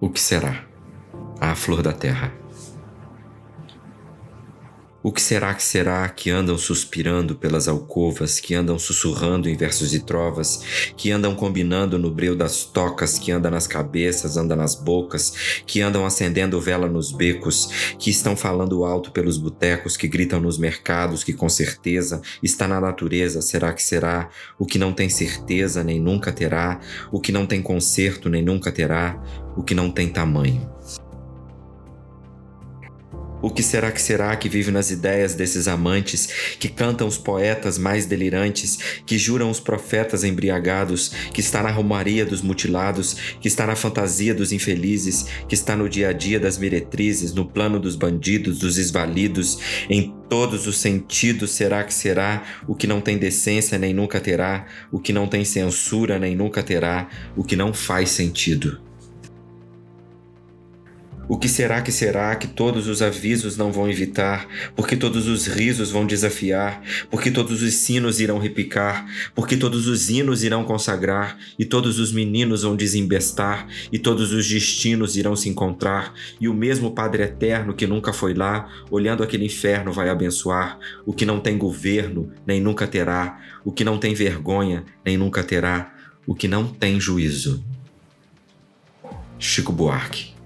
O que será? A flor da terra. O que será que será que andam suspirando pelas alcovas, que andam sussurrando em versos e trovas, que andam combinando no breu das tocas, que anda nas cabeças, anda nas bocas, que andam acendendo vela nos becos, que estão falando alto pelos botecos, que gritam nos mercados, que com certeza está na natureza, será que será? O que não tem certeza nem nunca terá, o que não tem conserto nem nunca terá, o que não tem tamanho. O que será que será que vive nas ideias desses amantes, que cantam os poetas mais delirantes, que juram os profetas embriagados, que está na romaria dos mutilados, que está na fantasia dos infelizes, que está no dia a dia das meretrizes, no plano dos bandidos, dos esvalidos, em todos os sentidos será que será o que não tem decência nem nunca terá, o que não tem censura nem nunca terá, o que não faz sentido. O que será que será que todos os avisos não vão evitar, porque todos os risos vão desafiar, porque todos os sinos irão repicar, porque todos os hinos irão consagrar, e todos os meninos vão desembestar, e todos os destinos irão se encontrar, e o mesmo Padre Eterno que nunca foi lá, olhando aquele inferno, vai abençoar? O que não tem governo, nem nunca terá, o que não tem vergonha, nem nunca terá, o que não tem juízo. Chico Buarque